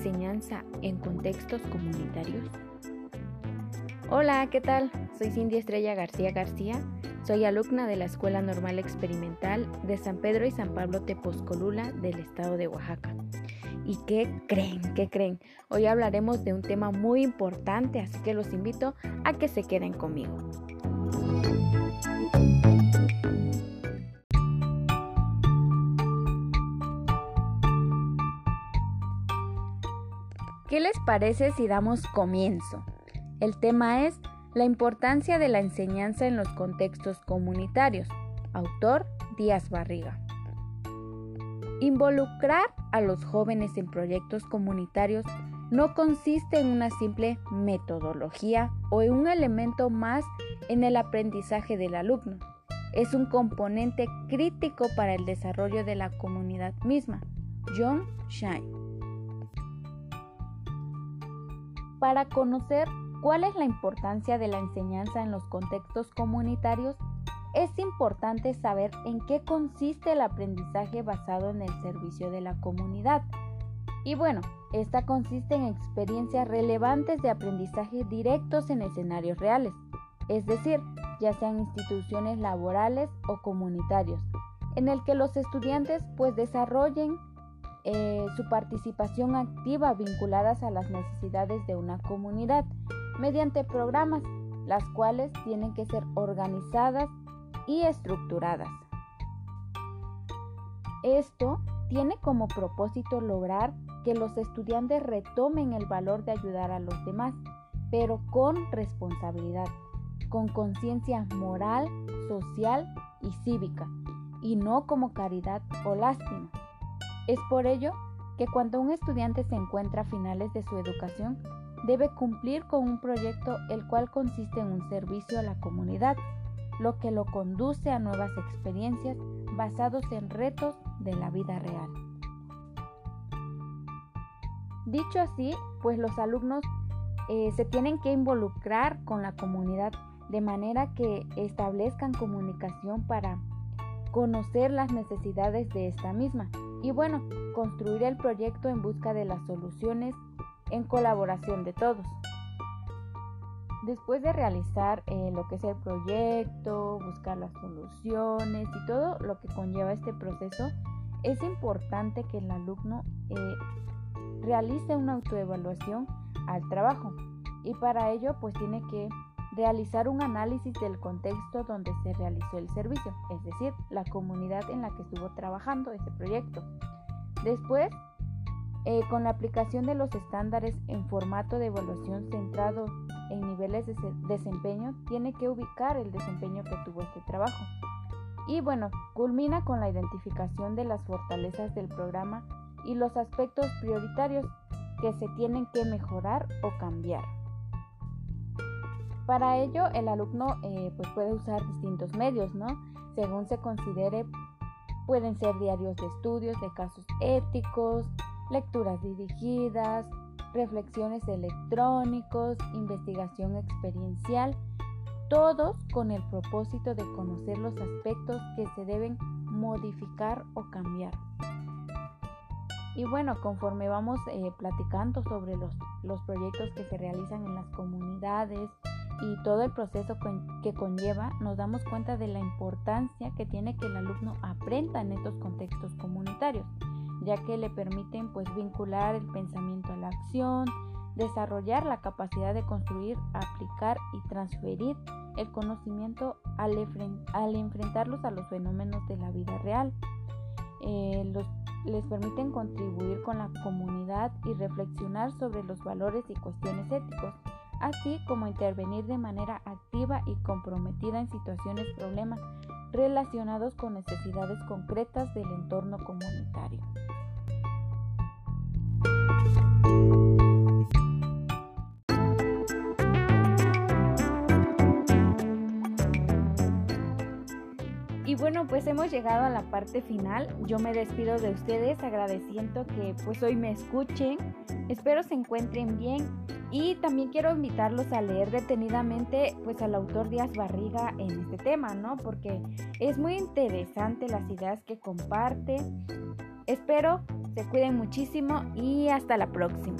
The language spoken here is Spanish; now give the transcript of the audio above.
enseñanza en contextos comunitarios? Hola, ¿qué tal? Soy Cindy Estrella García García. Soy alumna de la Escuela Normal Experimental de San Pedro y San Pablo Tepozcolula del estado de Oaxaca. ¿Y qué creen? ¿Qué creen? Hoy hablaremos de un tema muy importante, así que los invito a que se queden conmigo. ¿Qué les parece si damos comienzo? El tema es la importancia de la enseñanza en los contextos comunitarios. Autor Díaz Barriga. Involucrar a los jóvenes en proyectos comunitarios no consiste en una simple metodología o en un elemento más en el aprendizaje del alumno. Es un componente crítico para el desarrollo de la comunidad misma. John Shine. Para conocer cuál es la importancia de la enseñanza en los contextos comunitarios, es importante saber en qué consiste el aprendizaje basado en el servicio de la comunidad. Y bueno, esta consiste en experiencias relevantes de aprendizaje directos en escenarios reales, es decir, ya sean instituciones laborales o comunitarios, en el que los estudiantes pues desarrollen eh, su participación activa vinculadas a las necesidades de una comunidad mediante programas, las cuales tienen que ser organizadas y estructuradas. Esto tiene como propósito lograr que los estudiantes retomen el valor de ayudar a los demás, pero con responsabilidad, con conciencia moral, social y cívica, y no como caridad o lástima. Es por ello que cuando un estudiante se encuentra a finales de su educación, debe cumplir con un proyecto el cual consiste en un servicio a la comunidad, lo que lo conduce a nuevas experiencias basados en retos de la vida real. Dicho así, pues los alumnos eh, se tienen que involucrar con la comunidad de manera que establezcan comunicación para conocer las necesidades de esta misma y bueno, construir el proyecto en busca de las soluciones en colaboración de todos. Después de realizar eh, lo que es el proyecto, buscar las soluciones y todo lo que conlleva este proceso, es importante que el alumno eh, realice una autoevaluación al trabajo y para ello pues tiene que realizar un análisis del contexto donde se realizó el servicio, es decir, la comunidad en la que estuvo trabajando ese proyecto. Después, eh, con la aplicación de los estándares en formato de evaluación centrado en niveles de desempeño, tiene que ubicar el desempeño que tuvo este trabajo. Y bueno, culmina con la identificación de las fortalezas del programa y los aspectos prioritarios que se tienen que mejorar o cambiar. Para ello, el alumno eh, pues puede usar distintos medios, ¿no? Según se considere, pueden ser diarios de estudios de casos éticos, lecturas dirigidas, reflexiones electrónicos, investigación experiencial, todos con el propósito de conocer los aspectos que se deben modificar o cambiar. Y bueno, conforme vamos eh, platicando sobre los, los proyectos que se realizan en las comunidades, y todo el proceso que conlleva, nos damos cuenta de la importancia que tiene que el alumno aprenda en estos contextos comunitarios, ya que le permiten pues vincular el pensamiento a la acción, desarrollar la capacidad de construir, aplicar y transferir el conocimiento al, enfrentarlos a los fenómenos de la vida real. Eh, les permiten contribuir con la comunidad y reflexionar sobre los valores y cuestiones éticos así como intervenir de manera activa y comprometida en situaciones problemas relacionados con necesidades concretas del entorno comunitario. Y bueno, pues hemos llegado a la parte final. Yo me despido de ustedes agradeciendo que pues hoy me escuchen. Espero se encuentren bien y también quiero invitarlos a leer detenidamente pues al autor Díaz Barriga en este tema, ¿no? Porque es muy interesante las ideas que comparte. Espero se cuiden muchísimo y hasta la próxima.